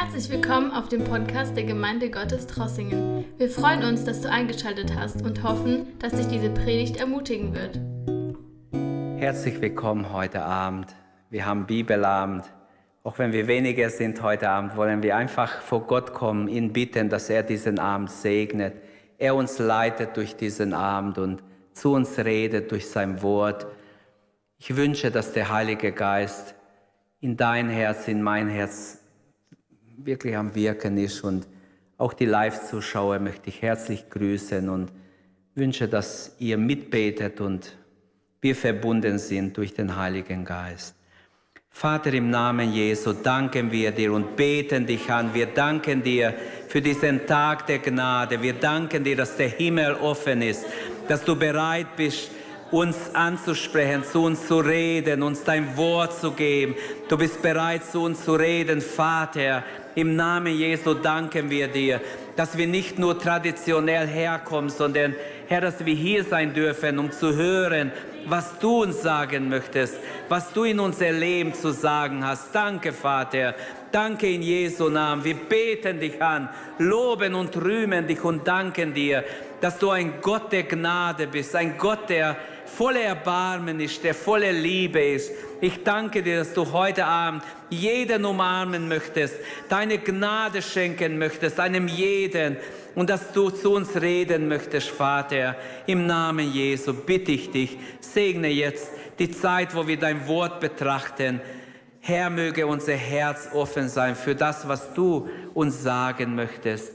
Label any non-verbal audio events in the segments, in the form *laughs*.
Herzlich willkommen auf dem Podcast der Gemeinde Gottes Trossingen. Wir freuen uns, dass du eingeschaltet hast und hoffen, dass dich diese Predigt ermutigen wird. Herzlich willkommen heute Abend. Wir haben Bibelabend. Auch wenn wir weniger sind heute Abend, wollen wir einfach vor Gott kommen, ihn bitten, dass er diesen Abend segnet. Er uns leitet durch diesen Abend und zu uns redet durch sein Wort. Ich wünsche, dass der Heilige Geist in dein Herz, in mein Herz wirklich am Wirken ist. Und auch die Live-Zuschauer möchte ich herzlich grüßen und wünsche, dass ihr mitbetet und wir verbunden sind durch den Heiligen Geist. Vater, im Namen Jesu danken wir dir und beten dich an. Wir danken dir für diesen Tag der Gnade. Wir danken dir, dass der Himmel offen ist, dass du bereit bist, uns anzusprechen, zu uns zu reden, uns dein Wort zu geben. Du bist bereit, zu uns zu reden, Vater. Im Namen Jesu danken wir dir, dass wir nicht nur traditionell herkommen, sondern Herr, dass wir hier sein dürfen, um zu hören, was du uns sagen möchtest, was du in unser Leben zu sagen hast. Danke, Vater. Danke in Jesu Namen. Wir beten dich an, loben und rühmen dich und danken dir, dass du ein Gott der Gnade bist, ein Gott, der voller Erbarmen ist, der voller Liebe ist. Ich danke dir, dass du heute Abend jeden umarmen möchtest, deine Gnade schenken möchtest, einem jeden und dass du zu uns reden möchtest, Vater. Im Namen Jesu bitte ich dich, segne jetzt die Zeit, wo wir dein Wort betrachten. Herr, möge unser Herz offen sein für das, was du uns sagen möchtest.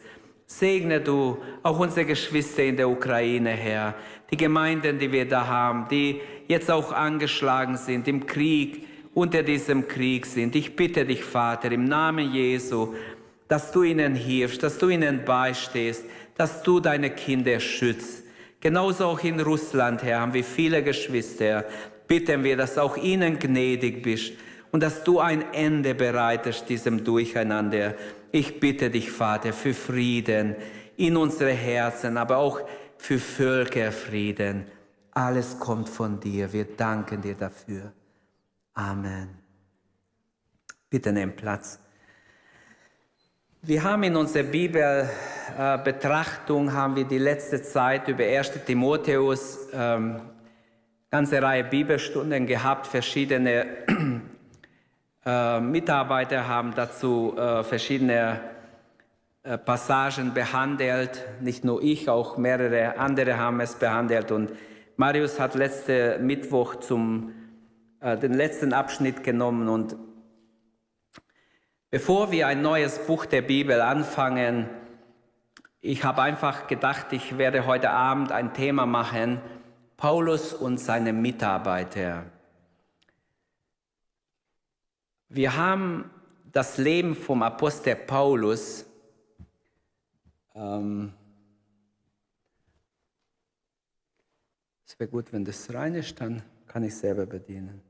Segne du auch unsere Geschwister in der Ukraine, Herr die Gemeinden, die wir da haben, die jetzt auch angeschlagen sind, im Krieg, unter diesem Krieg sind. Ich bitte dich, Vater, im Namen Jesu, dass du ihnen hilfst, dass du ihnen beistehst, dass du deine Kinder schützt. Genauso auch in Russland, Herr, haben wir viele Geschwister. Bitten wir, dass auch ihnen gnädig bist und dass du ein Ende bereitest diesem Durcheinander. Ich bitte dich, Vater, für Frieden in unsere Herzen, aber auch für Völkerfrieden. Alles kommt von dir. Wir danken dir dafür. Amen. Bitte nimm Platz. Wir haben in unserer Bibelbetrachtung haben wir die letzte Zeit über 1. Timotheus ähm, ganze Reihe Bibelstunden gehabt. Verschiedene äh, Mitarbeiter haben dazu äh, verschiedene äh, Passagen behandelt. Nicht nur ich, auch mehrere andere haben es behandelt. Und Marius hat letzte Mittwoch zum, den letzten Abschnitt genommen. Und bevor wir ein neues Buch der Bibel anfangen, ich habe einfach gedacht, ich werde heute Abend ein Thema machen, Paulus und seine Mitarbeiter. Wir haben das Leben vom Apostel Paulus ähm, es wäre gut, wenn das rein ist, dann kann ich selber bedienen.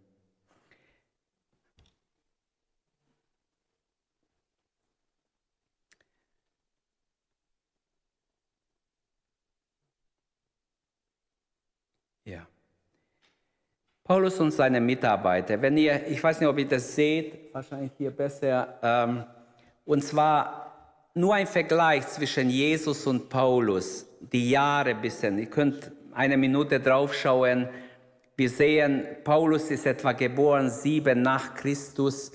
Ja. Paulus und seine Mitarbeiter. Wenn ihr, ich weiß nicht, ob ihr das seht, wahrscheinlich hier besser. Ähm, und zwar nur ein Vergleich zwischen Jesus und Paulus, die Jahre ein bisschen. Ihr könnt eine Minute draufschauen. Wir sehen, Paulus ist etwa geboren sieben nach Christus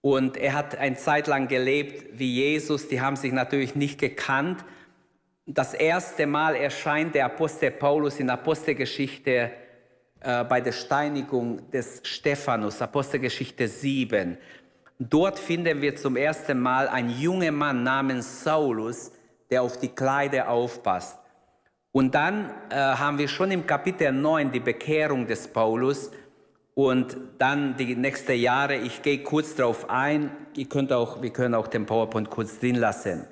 und er hat eine Zeit lang gelebt wie Jesus. Die haben sich natürlich nicht gekannt. Das erste Mal erscheint der Apostel Paulus in Apostelgeschichte äh, bei der Steinigung des Stephanus, Apostelgeschichte 7. Dort finden wir zum ersten Mal einen jungen Mann namens Saulus, der auf die Kleider aufpasst. Und dann äh, haben wir schon im Kapitel 9 die Bekehrung des Paulus und dann die nächsten Jahre. Ich gehe kurz darauf ein. Ihr könnt auch, wir können auch den PowerPoint kurz drin lassen.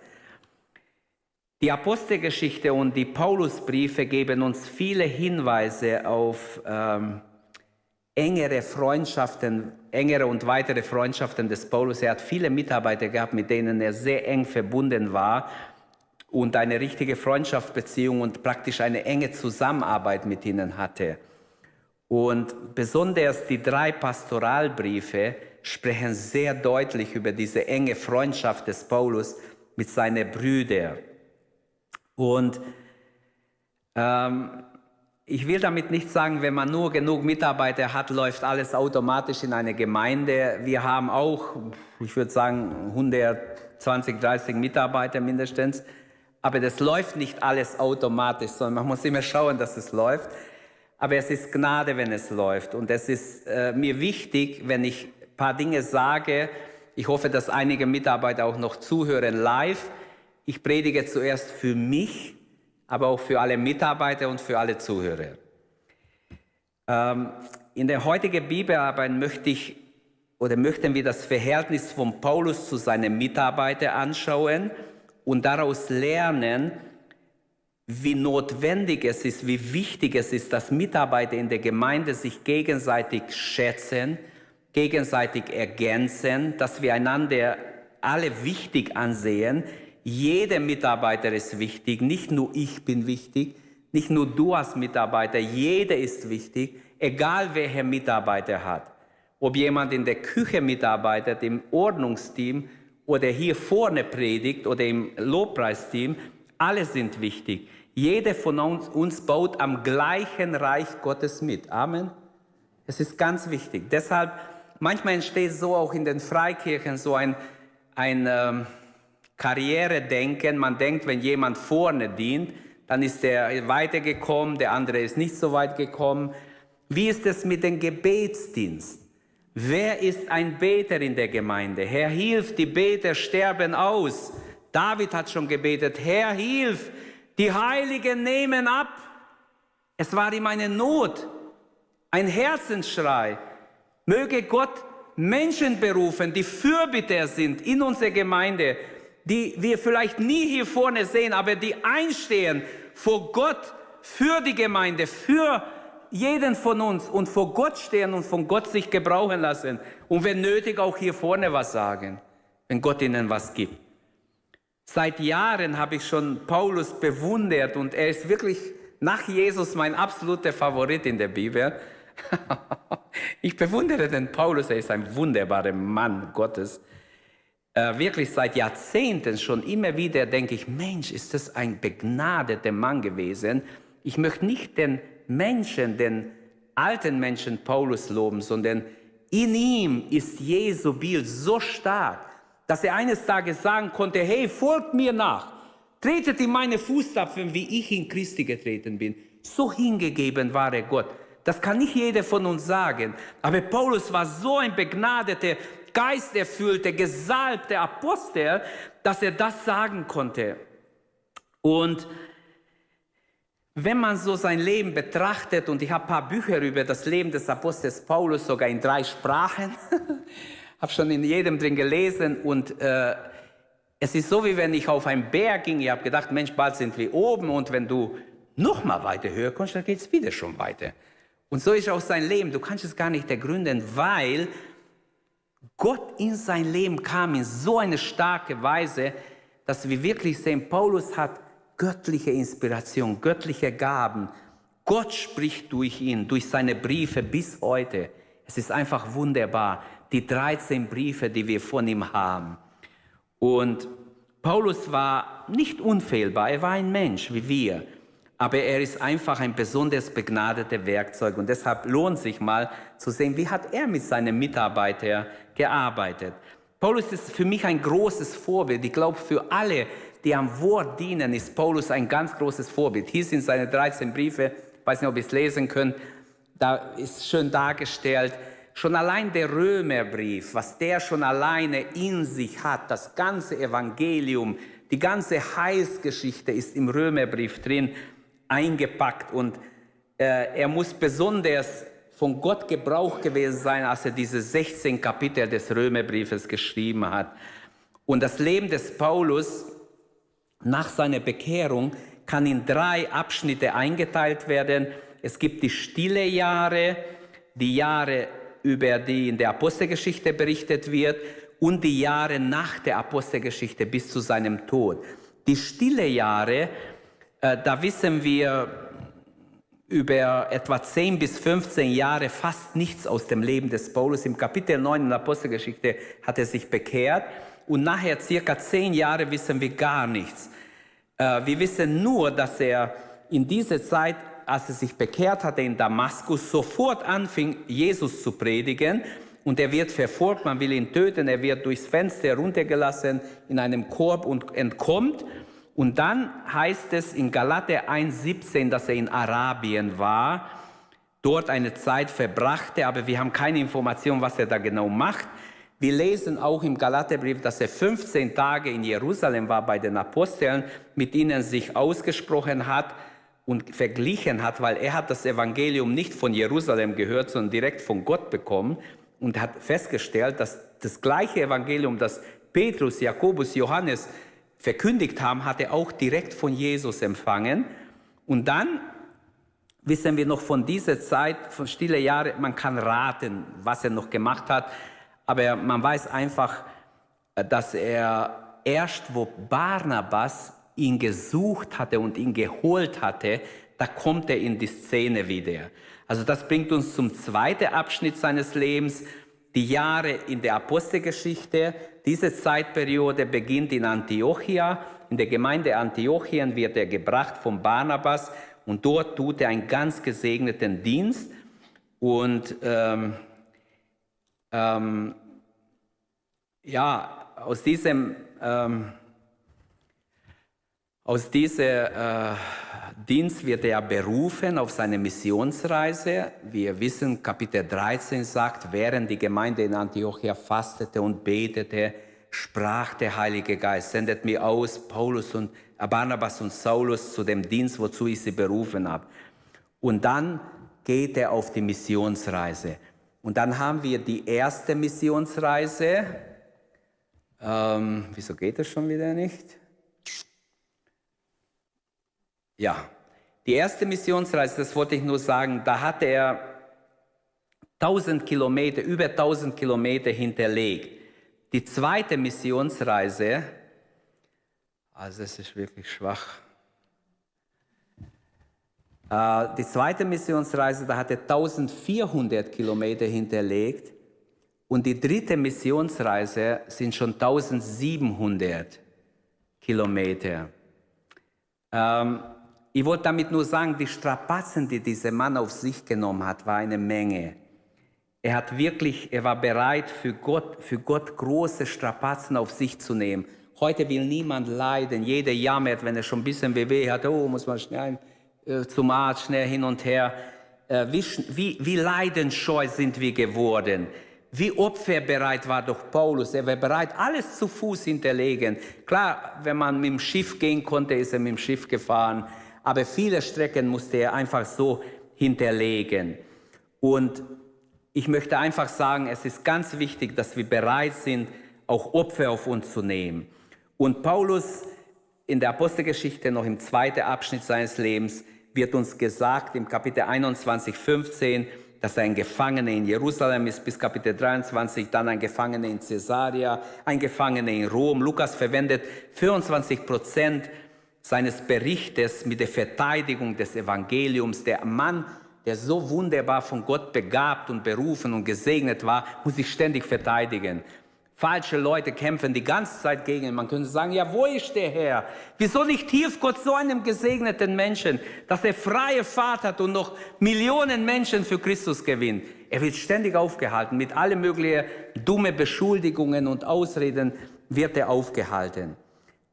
Die Apostelgeschichte und die Paulusbriefe geben uns viele Hinweise auf ähm, engere Freundschaften, engere und weitere Freundschaften des Paulus. Er hat viele Mitarbeiter gehabt, mit denen er sehr eng verbunden war und eine richtige Freundschaftsbeziehung und praktisch eine enge Zusammenarbeit mit ihnen hatte. Und besonders die drei Pastoralbriefe sprechen sehr deutlich über diese enge Freundschaft des Paulus mit seinen Brüdern. Und ähm, ich will damit nicht sagen, wenn man nur genug Mitarbeiter hat, läuft alles automatisch in eine Gemeinde. Wir haben auch, ich würde sagen, 120, 30 Mitarbeiter mindestens. Aber das läuft nicht alles automatisch, sondern man muss immer schauen, dass es läuft. Aber es ist Gnade, wenn es läuft. Und es ist äh, mir wichtig, wenn ich ein paar Dinge sage. Ich hoffe, dass einige Mitarbeiter auch noch zuhören live. Ich predige zuerst für mich, aber auch für alle Mitarbeiter und für alle Zuhörer. Ähm, in der heutigen Bibelarbeit möchte ich oder möchten wir das Verhältnis von Paulus zu seinen Mitarbeitern anschauen und daraus lernen, wie notwendig es ist, wie wichtig es ist, dass Mitarbeiter in der Gemeinde sich gegenseitig schätzen, gegenseitig ergänzen, dass wir einander alle wichtig ansehen. Jeder Mitarbeiter ist wichtig, nicht nur ich bin wichtig, nicht nur du als Mitarbeiter, jeder ist wichtig, egal welcher Mitarbeiter hat. Ob jemand in der Küche mitarbeitet, im Ordnungsteam oder hier vorne predigt oder im Lobpreisteam, alle sind wichtig. Jeder von uns, uns baut am gleichen Reich Gottes mit. Amen. Es ist ganz wichtig. Deshalb, manchmal entsteht so auch in den Freikirchen so ein, ein ähm, Karrieredenken. Man denkt, wenn jemand vorne dient, dann ist er weitergekommen, der andere ist nicht so weit gekommen. Wie ist es mit dem Gebetsdienst? Wer ist ein Beter in der Gemeinde? Herr, hilf, die Beter sterben aus. David hat schon gebetet, Herr, hilf, die Heiligen nehmen ab. Es war ihm eine Not, ein Herzensschrei. Möge Gott Menschen berufen, die Fürbitter sind in unserer Gemeinde, die wir vielleicht nie hier vorne sehen, aber die einstehen vor Gott für die Gemeinde, für jeden von uns und vor Gott stehen und von Gott sich gebrauchen lassen und wenn nötig auch hier vorne was sagen, wenn Gott ihnen was gibt. Seit Jahren habe ich schon Paulus bewundert und er ist wirklich nach Jesus mein absoluter Favorit in der Bibel. *laughs* ich bewundere den Paulus, er ist ein wunderbarer Mann Gottes. Äh, wirklich seit Jahrzehnten schon immer wieder denke ich, Mensch, ist das ein begnadeter Mann gewesen. Ich möchte nicht den Menschen, den alten Menschen Paulus loben, sondern in ihm ist Jesu Bild so stark, dass er eines Tages sagen konnte, hey, folgt mir nach, tretet in meine Fußstapfen, wie ich in Christi getreten bin. So hingegeben war er Gott. Das kann nicht jeder von uns sagen. Aber Paulus war so ein begnadeter, geisterfüllter, gesalbter Apostel, dass er das sagen konnte. Und wenn man so sein Leben betrachtet, und ich habe ein paar Bücher über das Leben des Apostels Paulus, sogar in drei Sprachen, *laughs* habe schon in jedem drin gelesen und äh, es ist so, wie wenn ich auf einen Berg ging. Ich habe gedacht, Mensch, bald sind wir oben und wenn du noch mal weiter höher kommst, dann geht es wieder schon weiter. Und so ist auch sein Leben. Du kannst es gar nicht ergründen, weil Gott in sein Leben kam in so eine starke Weise, dass wir wirklich sehen, Paulus hat göttliche Inspiration, göttliche Gaben. Gott spricht durch ihn, durch seine Briefe bis heute. Es ist einfach wunderbar die 13 Briefe, die wir von ihm haben. Und Paulus war nicht unfehlbar, er war ein Mensch wie wir, aber er ist einfach ein besonders begnadetes Werkzeug und deshalb lohnt sich mal zu sehen, wie hat er mit seinen Mitarbeitern gearbeitet. Paulus ist für mich ein großes Vorbild. Ich glaube, für alle, die am Wort dienen, ist Paulus ein ganz großes Vorbild. Hier sind seine 13 Briefe, ich weiß nicht, ob ihr es lesen könnt, da ist schön dargestellt, Schon allein der Römerbrief, was der schon alleine in sich hat, das ganze Evangelium, die ganze Heilsgeschichte ist im Römerbrief drin eingepackt und äh, er muss besonders von Gott Gebrauch gewesen sein, als er diese 16 Kapitel des Römerbriefes geschrieben hat. Und das Leben des Paulus nach seiner Bekehrung kann in drei Abschnitte eingeteilt werden. Es gibt die stille Jahre, die Jahre über die in der Apostelgeschichte berichtet wird und die Jahre nach der Apostelgeschichte bis zu seinem Tod. Die stille Jahre, da wissen wir über etwa 10 bis 15 Jahre fast nichts aus dem Leben des Paulus. Im Kapitel 9 in der Apostelgeschichte hat er sich bekehrt und nachher circa 10 Jahre wissen wir gar nichts. Äh, wir wissen nur, dass er in dieser Zeit, als er sich bekehrt hatte in Damaskus, sofort anfing, Jesus zu predigen und er wird verfolgt, man will ihn töten, er wird durchs Fenster heruntergelassen in einem Korb und entkommt. Und dann heißt es in Galater 1,17, dass er in Arabien war, dort eine Zeit verbrachte, aber wir haben keine Information, was er da genau macht. Wir lesen auch im Galaterbrief, dass er 15 Tage in Jerusalem war bei den Aposteln, mit ihnen sich ausgesprochen hat und verglichen hat, weil er hat das Evangelium nicht von Jerusalem gehört, sondern direkt von Gott bekommen und hat festgestellt, dass das gleiche Evangelium, das Petrus, Jakobus, Johannes verkündigt haben, hat er auch direkt von Jesus empfangen. Und dann wissen wir noch von dieser Zeit, von stille Jahre, man kann raten, was er noch gemacht hat, aber man weiß einfach, dass er erst, wo Barnabas ihn gesucht hatte und ihn geholt hatte, da kommt er in die Szene wieder. Also das bringt uns zum zweiten Abschnitt seines Lebens, die Jahre in der Apostelgeschichte. Diese Zeitperiode beginnt in Antiochia. In der Gemeinde Antiochien wird er gebracht von Barnabas und dort tut er einen ganz gesegneten Dienst. Und ähm, ähm, ja, aus diesem ähm, aus dieser äh, Dienst wird er berufen auf seine Missionsreise. Wir wissen, Kapitel 13 sagt, während die Gemeinde in Antiochia fastete und betete, sprach der Heilige Geist, sendet mir aus, Paulus und äh, Barnabas und Saulus zu dem Dienst, wozu ich sie berufen habe. Und dann geht er auf die Missionsreise. Und dann haben wir die erste Missionsreise. Ähm, wieso geht das schon wieder nicht? Ja, die erste Missionsreise, das wollte ich nur sagen, da hatte er 1000 Kilometer, über 1000 Kilometer hinterlegt. Die zweite Missionsreise, also es ist wirklich schwach. Äh, die zweite Missionsreise, da hat er 1400 Kilometer hinterlegt. Und die dritte Missionsreise sind schon 1700 Kilometer. Ähm, ich wollte damit nur sagen, die Strapazen, die dieser Mann auf sich genommen hat, war eine Menge. Er hat wirklich, er war bereit, für Gott, für Gott große Strapazen auf sich zu nehmen. Heute will niemand leiden. Jeder jammert, wenn er schon ein bisschen weh hat. Oh, muss man schnell äh, zum Arzt, schnell hin und her. Äh, wie, wie, wie leidenscheu sind wir geworden. Wie opferbereit war doch Paulus. Er war bereit, alles zu Fuß hinterlegen. Klar, wenn man mit dem Schiff gehen konnte, ist er mit dem Schiff gefahren aber viele Strecken musste er einfach so hinterlegen. Und ich möchte einfach sagen, es ist ganz wichtig, dass wir bereit sind, auch Opfer auf uns zu nehmen. Und Paulus in der Apostelgeschichte, noch im zweiten Abschnitt seines Lebens, wird uns gesagt im Kapitel 21, 15, dass er ein Gefangener in Jerusalem ist, bis Kapitel 23, dann ein Gefangener in Caesarea, ein Gefangener in Rom. Lukas verwendet 24 Prozent seines Berichtes mit der Verteidigung des Evangeliums. Der Mann, der so wunderbar von Gott begabt und berufen und gesegnet war, muss sich ständig verteidigen. Falsche Leute kämpfen die ganze Zeit gegen ihn. Man könnte sagen, ja, wo ist der Herr? Wieso nicht hilft Gott so einem gesegneten Menschen, dass er freie Fahrt hat und noch Millionen Menschen für Christus gewinnt? Er wird ständig aufgehalten. Mit allen möglichen dumme Beschuldigungen und Ausreden wird er aufgehalten.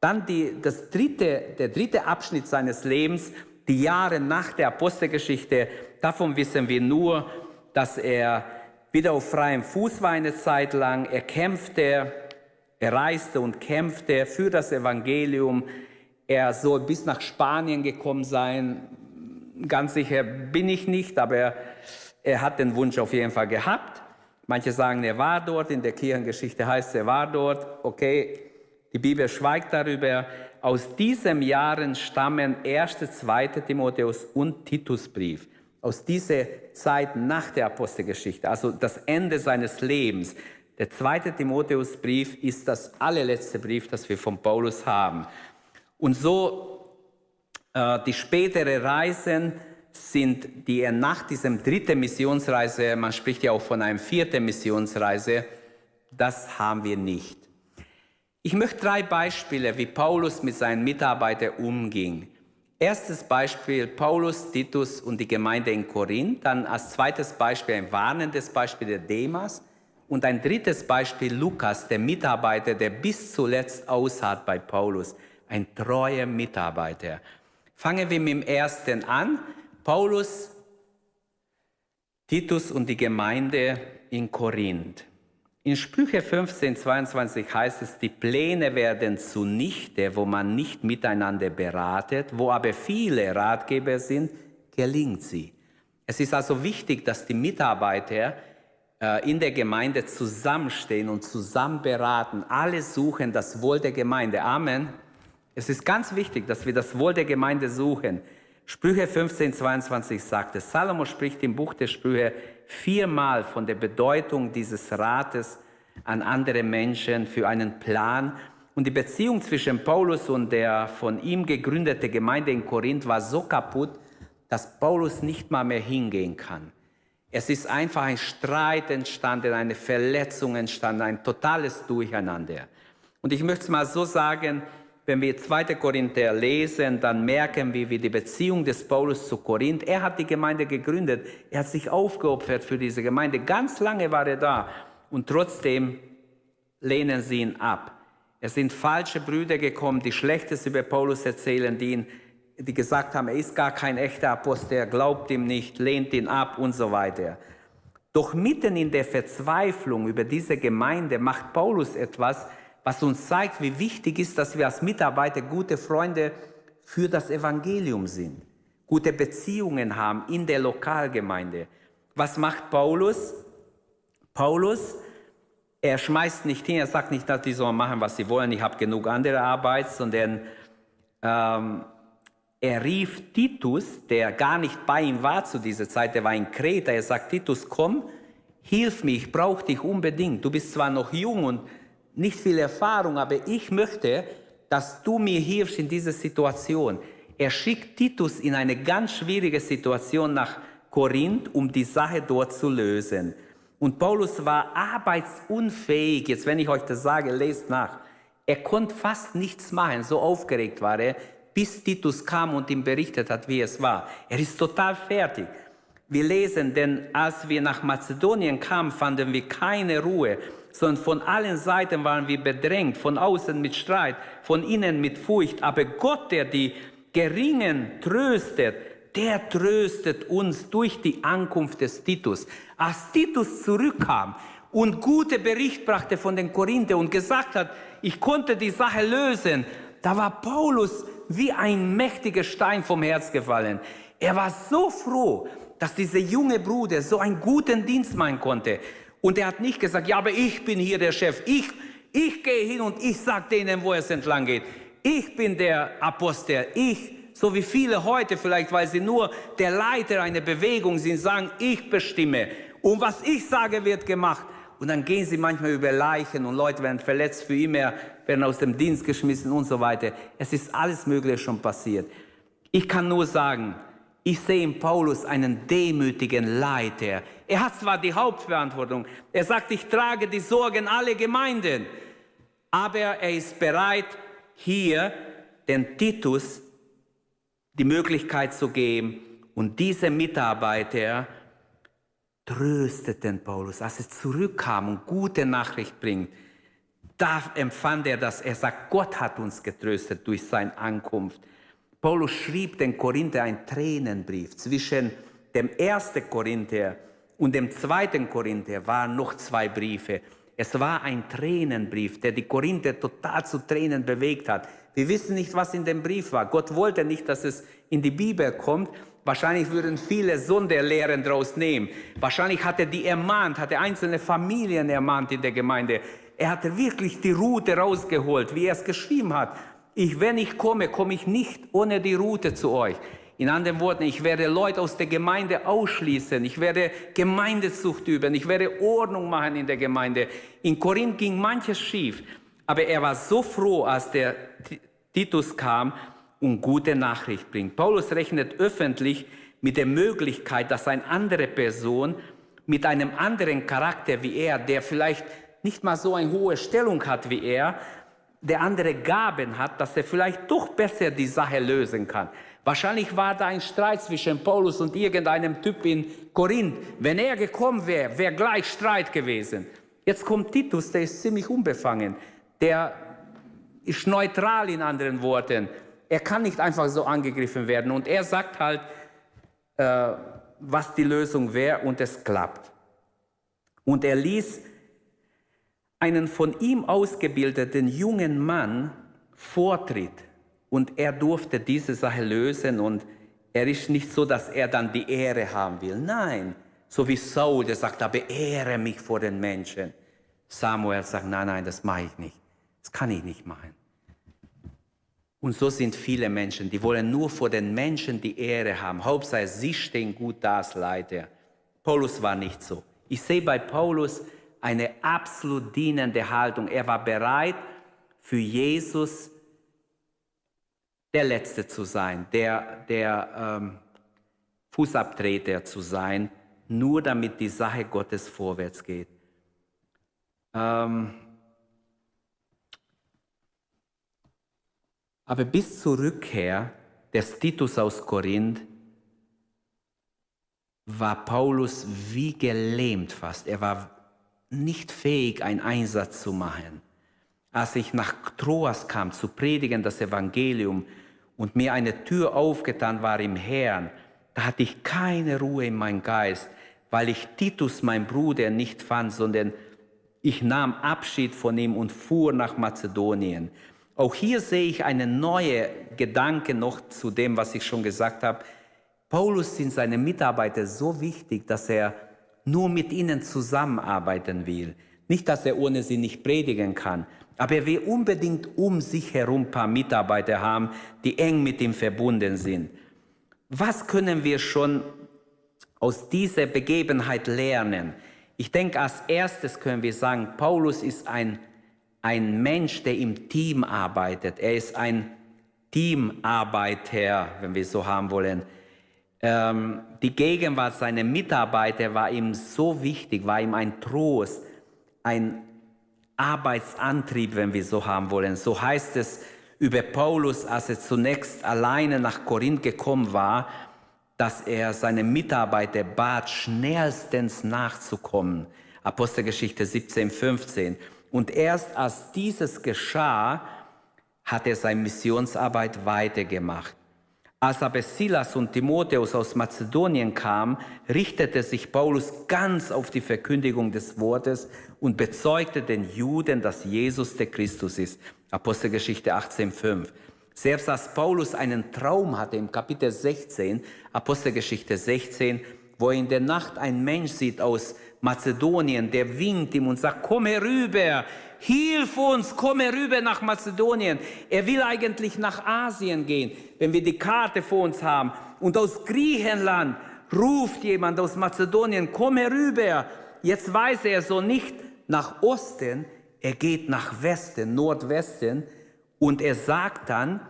Dann die, das dritte, der dritte Abschnitt seines Lebens, die Jahre nach der Apostelgeschichte, davon wissen wir nur, dass er wieder auf freiem Fuß war eine Zeit lang. Er kämpfte, er reiste und kämpfte für das Evangelium. Er soll bis nach Spanien gekommen sein. Ganz sicher bin ich nicht, aber er, er hat den Wunsch auf jeden Fall gehabt. Manche sagen, er war dort. In der Kirchengeschichte heißt er war dort. Okay, die Bibel schweigt darüber. Aus diesen Jahren stammen 1., 2. Timotheus und Titusbrief. Aus dieser Zeit nach der Apostelgeschichte, also das Ende seines Lebens. Der zweite Timotheusbrief ist das allerletzte Brief, das wir von Paulus haben. Und so äh, die spätere Reisen sind, die er nach diesem dritten Missionsreise, man spricht ja auch von einem vierten Missionsreise, das haben wir nicht. Ich möchte drei Beispiele, wie Paulus mit seinen Mitarbeitern umging. Erstes Beispiel Paulus, Titus und die Gemeinde in Korinth. Dann als zweites Beispiel ein warnendes Beispiel der Demas. Und ein drittes Beispiel Lukas, der Mitarbeiter, der bis zuletzt ausharrt bei Paulus. Ein treuer Mitarbeiter. Fangen wir mit dem ersten an. Paulus, Titus und die Gemeinde in Korinth. In Sprüche 15, 22 heißt es, die Pläne werden zunichte, wo man nicht miteinander beratet, wo aber viele Ratgeber sind, gelingt sie. Es ist also wichtig, dass die Mitarbeiter äh, in der Gemeinde zusammenstehen und zusammen beraten. Alle suchen das Wohl der Gemeinde. Amen. Es ist ganz wichtig, dass wir das Wohl der Gemeinde suchen. Sprüche 15, 22 sagt es. Salomo spricht im Buch der Sprüche viermal von der Bedeutung dieses Rates an andere Menschen für einen Plan. Und die Beziehung zwischen Paulus und der von ihm gegründeten Gemeinde in Korinth war so kaputt, dass Paulus nicht mal mehr hingehen kann. Es ist einfach ein Streit entstanden, eine Verletzung entstanden, ein totales Durcheinander. Und ich möchte es mal so sagen, wenn wir 2. Korinther lesen, dann merken wir, wie die Beziehung des Paulus zu Korinth, er hat die Gemeinde gegründet, er hat sich aufgeopfert für diese Gemeinde, ganz lange war er da und trotzdem lehnen sie ihn ab. Es sind falsche Brüder gekommen, die Schlechtes über Paulus erzählen, die, ihn, die gesagt haben, er ist gar kein echter Apostel, er glaubt ihm nicht, lehnt ihn ab und so weiter. Doch mitten in der Verzweiflung über diese Gemeinde macht Paulus etwas, was uns zeigt, wie wichtig ist, dass wir als Mitarbeiter gute Freunde für das Evangelium sind, gute Beziehungen haben in der Lokalgemeinde. Was macht Paulus? Paulus, er schmeißt nicht hin, er sagt nicht, dass die sollen machen, was sie wollen, ich habe genug andere Arbeit, sondern ähm, er rief Titus, der gar nicht bei ihm war zu dieser Zeit, der war in Kreta, er sagt, Titus, komm, hilf mir, ich brauche dich unbedingt. Du bist zwar noch jung und nicht viel Erfahrung, aber ich möchte, dass du mir hilfst in dieser Situation. Er schickt Titus in eine ganz schwierige Situation nach Korinth, um die Sache dort zu lösen. Und Paulus war arbeitsunfähig. Jetzt, wenn ich euch das sage, lest nach. Er konnte fast nichts machen, so aufgeregt war er, bis Titus kam und ihm berichtet hat, wie es war. Er ist total fertig. Wir lesen, denn als wir nach Mazedonien kamen, fanden wir keine Ruhe sondern von allen Seiten waren wir bedrängt, von außen mit Streit, von innen mit Furcht. Aber Gott, der die Geringen tröstet, der tröstet uns durch die Ankunft des Titus. Als Titus zurückkam und gute Bericht brachte von den Korinther und gesagt hat, ich konnte die Sache lösen, da war Paulus wie ein mächtiger Stein vom Herz gefallen. Er war so froh, dass dieser junge Bruder so einen guten Dienst machen konnte. Und er hat nicht gesagt, ja, aber ich bin hier der Chef. Ich, ich gehe hin und ich sage denen, wo es entlang geht. Ich bin der Apostel. Ich, so wie viele heute vielleicht, weil sie nur der Leiter einer Bewegung sind, sagen, ich bestimme. Und was ich sage, wird gemacht. Und dann gehen sie manchmal über Leichen und Leute werden verletzt für immer, werden aus dem Dienst geschmissen und so weiter. Es ist alles Mögliche schon passiert. Ich kann nur sagen, ich sehe in Paulus einen demütigen Leiter. Er hat zwar die Hauptverantwortung, er sagt, ich trage die Sorgen aller Gemeinden, aber er ist bereit, hier den Titus die Möglichkeit zu geben und diese Mitarbeiter trösteten Paulus, als er zurückkam und gute Nachricht bringt. Da empfand er das, er sagt, Gott hat uns getröstet durch seine Ankunft. Paulus schrieb den Korinther einen Tränenbrief. Zwischen dem ersten Korinther und dem zweiten Korinther waren noch zwei Briefe. Es war ein Tränenbrief, der die Korinther total zu Tränen bewegt hat. Wir wissen nicht, was in dem Brief war. Gott wollte nicht, dass es in die Bibel kommt. Wahrscheinlich würden viele Sonderlehren daraus nehmen. Wahrscheinlich hat er die ermahnt, hat er einzelne Familien ermahnt in der Gemeinde. Er hatte wirklich die Route rausgeholt, wie er es geschrieben hat. Ich, wenn ich komme, komme ich nicht ohne die Route zu euch. In anderen Worten, ich werde Leute aus der Gemeinde ausschließen. Ich werde Gemeindezucht üben. Ich werde Ordnung machen in der Gemeinde. In Korinth ging manches schief. Aber er war so froh, als der Titus kam und gute Nachricht bringt. Paulus rechnet öffentlich mit der Möglichkeit, dass eine andere Person mit einem anderen Charakter wie er, der vielleicht nicht mal so eine hohe Stellung hat wie er, der andere Gaben hat, dass er vielleicht doch besser die Sache lösen kann. Wahrscheinlich war da ein Streit zwischen Paulus und irgendeinem Typ in Korinth. Wenn er gekommen wäre, wäre gleich Streit gewesen. Jetzt kommt Titus, der ist ziemlich unbefangen. Der ist neutral in anderen Worten. Er kann nicht einfach so angegriffen werden. Und er sagt halt, äh, was die Lösung wäre und es klappt. Und er ließ einen von ihm ausgebildeten jungen Mann Vortritt und er durfte diese Sache lösen und er ist nicht so, dass er dann die Ehre haben will. Nein, so wie Saul, der sagt, aber ehre mich vor den Menschen. Samuel sagt, nein, nein, das mache ich nicht. Das kann ich nicht machen. Und so sind viele Menschen, die wollen nur vor den Menschen die Ehre haben. Hauptsache, sie stehen gut da als Leiter. Paulus war nicht so. Ich sehe bei Paulus eine absolut dienende Haltung. Er war bereit, für Jesus der Letzte zu sein, der, der ähm, Fußabtreter zu sein, nur damit die Sache Gottes vorwärts geht. Ähm, Aber bis zur Rückkehr des Titus aus Korinth war Paulus wie gelähmt fast. Er war nicht fähig, einen Einsatz zu machen. Als ich nach Troas kam, zu predigen das Evangelium und mir eine Tür aufgetan war im Herrn, da hatte ich keine Ruhe in meinem Geist, weil ich Titus, mein Bruder, nicht fand, sondern ich nahm Abschied von ihm und fuhr nach Mazedonien. Auch hier sehe ich einen neuen Gedanke noch zu dem, was ich schon gesagt habe. Paulus sind seine Mitarbeiter so wichtig, dass er nur mit ihnen zusammenarbeiten will. Nicht, dass er ohne sie nicht predigen kann, aber er will unbedingt um sich herum ein paar Mitarbeiter haben, die eng mit ihm verbunden sind. Was können wir schon aus dieser Begebenheit lernen? Ich denke, als erstes können wir sagen, Paulus ist ein ein Mensch, der im Team arbeitet. Er ist ein Teamarbeiter, wenn wir so haben wollen. Ähm, die Gegenwart seiner Mitarbeiter war ihm so wichtig, war ihm ein Trost, ein Arbeitsantrieb, wenn wir so haben wollen. So heißt es über Paulus, als er zunächst alleine nach Korinth gekommen war, dass er seine Mitarbeiter bat, schnellstens nachzukommen. Apostelgeschichte 17, 15. Und erst als dieses geschah, hat er seine Missionsarbeit weitergemacht. Als aber Silas und Timotheus aus Mazedonien kamen, richtete sich Paulus ganz auf die Verkündigung des Wortes und bezeugte den Juden, dass Jesus der Christus ist. Apostelgeschichte 18,5. Selbst als Paulus einen Traum hatte im Kapitel 16, Apostelgeschichte 16, wo er in der Nacht ein Mensch sieht aus Mazedonien, der winkt ihm und sagt, komm herüber, hilf uns, komm herüber nach Mazedonien. Er will eigentlich nach Asien gehen, wenn wir die Karte vor uns haben. Und aus Griechenland ruft jemand aus Mazedonien, komm herüber. Jetzt weiß er so nicht nach Osten, er geht nach Westen, Nordwesten. Und er sagt dann,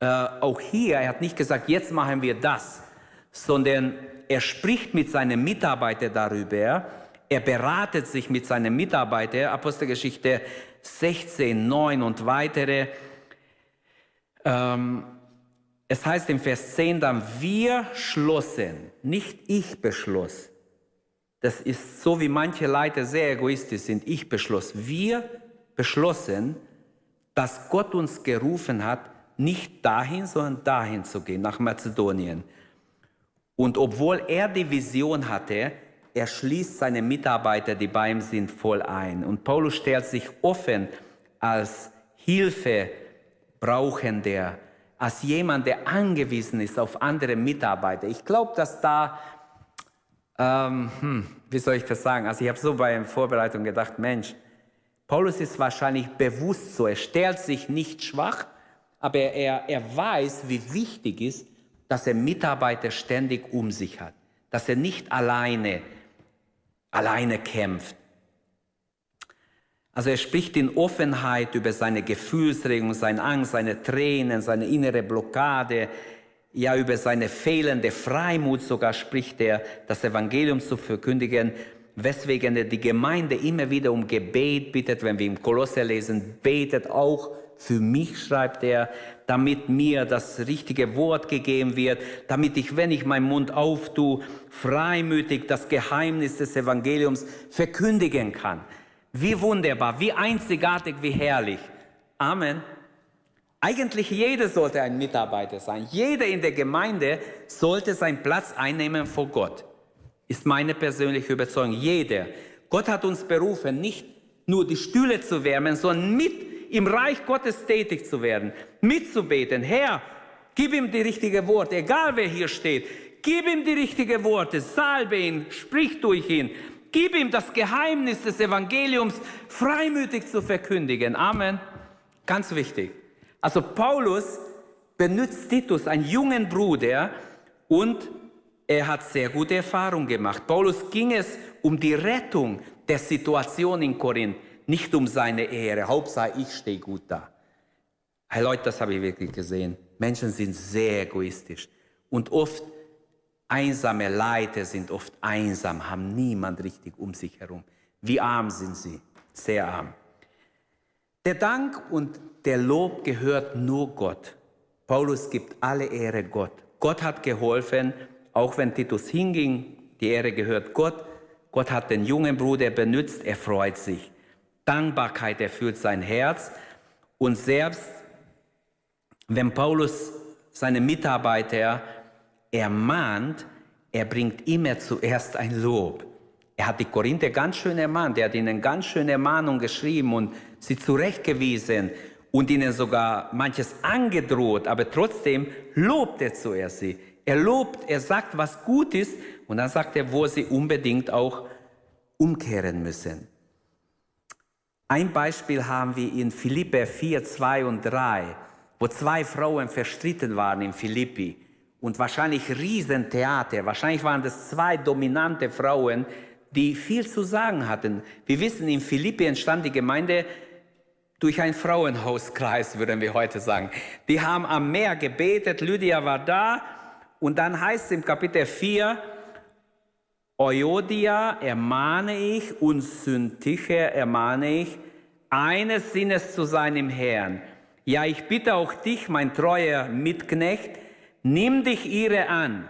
äh, auch hier, er hat nicht gesagt, jetzt machen wir das, sondern er spricht mit seinen Mitarbeitern darüber, er beratet sich mit seinen Mitarbeitern, Apostelgeschichte 16, 9 und weitere. Ähm, es heißt im Vers 10 dann, wir schlossen, nicht ich beschloss. Das ist so, wie manche Leute sehr egoistisch sind. Ich beschloss. Wir beschlossen, dass Gott uns gerufen hat, nicht dahin, sondern dahin zu gehen, nach Mazedonien. Und obwohl er die Vision hatte, er schließt seine Mitarbeiter, die bei ihm sind, voll ein. Und Paulus stellt sich offen als Hilfe brauchender, als jemand, der angewiesen ist auf andere Mitarbeiter. Ich glaube, dass da, ähm, hm, wie soll ich das sagen? Also ich habe so bei der Vorbereitung gedacht, Mensch, Paulus ist wahrscheinlich bewusst so. Er stellt sich nicht schwach, aber er, er weiß, wie wichtig ist, dass er Mitarbeiter ständig um sich hat, dass er nicht alleine, alleine kämpft. Also er spricht in Offenheit über seine Gefühlsregung, seine Angst, seine Tränen, seine innere Blockade. ja über seine fehlende Freimut sogar spricht er, das Evangelium zu verkündigen, weswegen er die Gemeinde immer wieder um Gebet bittet, wenn wir im Kolosser lesen, betet auch für mich, schreibt er, damit mir das richtige Wort gegeben wird, damit ich, wenn ich meinen Mund auftue, freimütig das Geheimnis des Evangeliums verkündigen kann. Wie wunderbar, wie einzigartig, wie herrlich. Amen. Eigentlich jeder sollte ein Mitarbeiter sein. Jeder in der Gemeinde sollte seinen Platz einnehmen vor Gott. Ist meine persönliche Überzeugung. Jeder. Gott hat uns berufen, nicht nur die Stühle zu wärmen, sondern mit im Reich Gottes tätig zu werden, mitzubeten. Herr, gib ihm die richtige Worte, egal wer hier steht. Gib ihm die richtigen Worte, salbe ihn, sprich durch ihn. Gib ihm das Geheimnis des Evangeliums freimütig zu verkündigen. Amen. Ganz wichtig. Also Paulus benutzt Titus, einen jungen Bruder, und er hat sehr gute Erfahrungen gemacht. Paulus ging es um die Rettung der Situation in Korinth, nicht um seine Ehre. Hauptsache, ich stehe gut da. Hey Leute, das habe ich wirklich gesehen. Menschen sind sehr egoistisch und oft einsame Leute sind oft einsam, haben niemand richtig um sich herum. Wie arm sind sie? Sehr arm. Der Dank und der Lob gehört nur Gott. Paulus gibt alle Ehre Gott. Gott hat geholfen, auch wenn Titus hinging, die Ehre gehört Gott. Gott hat den jungen Bruder benutzt, er freut sich. Dankbarkeit erfüllt sein Herz. Und selbst wenn Paulus seine Mitarbeiter ermahnt, er bringt immer zuerst ein Lob. Er hat die Korinther ganz schön ermahnt, er hat ihnen ganz schöne Ermahnung geschrieben und sie zurechtgewiesen und ihnen sogar manches angedroht, aber trotzdem lobt er zuerst sie. Er lobt, er sagt, was gut ist und dann sagt er, wo sie unbedingt auch umkehren müssen. Ein Beispiel haben wir in Philippe 4, 2 und 3, wo zwei Frauen verstritten waren in Philippi und wahrscheinlich Riesentheater. Wahrscheinlich waren das zwei dominante Frauen, die viel zu sagen hatten. Wir wissen, in Philippi entstand die Gemeinde durch einen Frauenhauskreis, würden wir heute sagen. Die haben am Meer gebetet, Lydia war da und dann heißt es im Kapitel 4, Euodia ermahne ich und Syntyche ermahne ich, eines Sinnes zu sein im Herrn. Ja, ich bitte auch dich, mein treuer Mitknecht, nimm dich ihre an,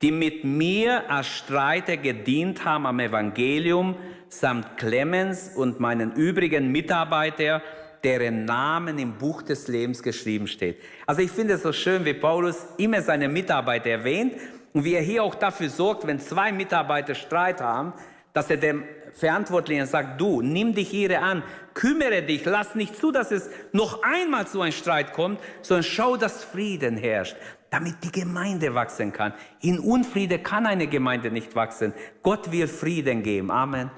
die mit mir als Streiter gedient haben am Evangelium, samt Clemens und meinen übrigen Mitarbeiter, deren Namen im Buch des Lebens geschrieben steht. Also ich finde es so schön, wie Paulus immer seine Mitarbeiter erwähnt und wie er hier auch dafür sorgt, wenn zwei Mitarbeiter Streit haben, dass er dem Verantwortlichen sagt, du, nimm dich ihre an, kümmere dich, lass nicht zu, dass es noch einmal zu einem Streit kommt, sondern schau, dass Frieden herrscht, damit die Gemeinde wachsen kann. In Unfriede kann eine Gemeinde nicht wachsen. Gott will Frieden geben. Amen.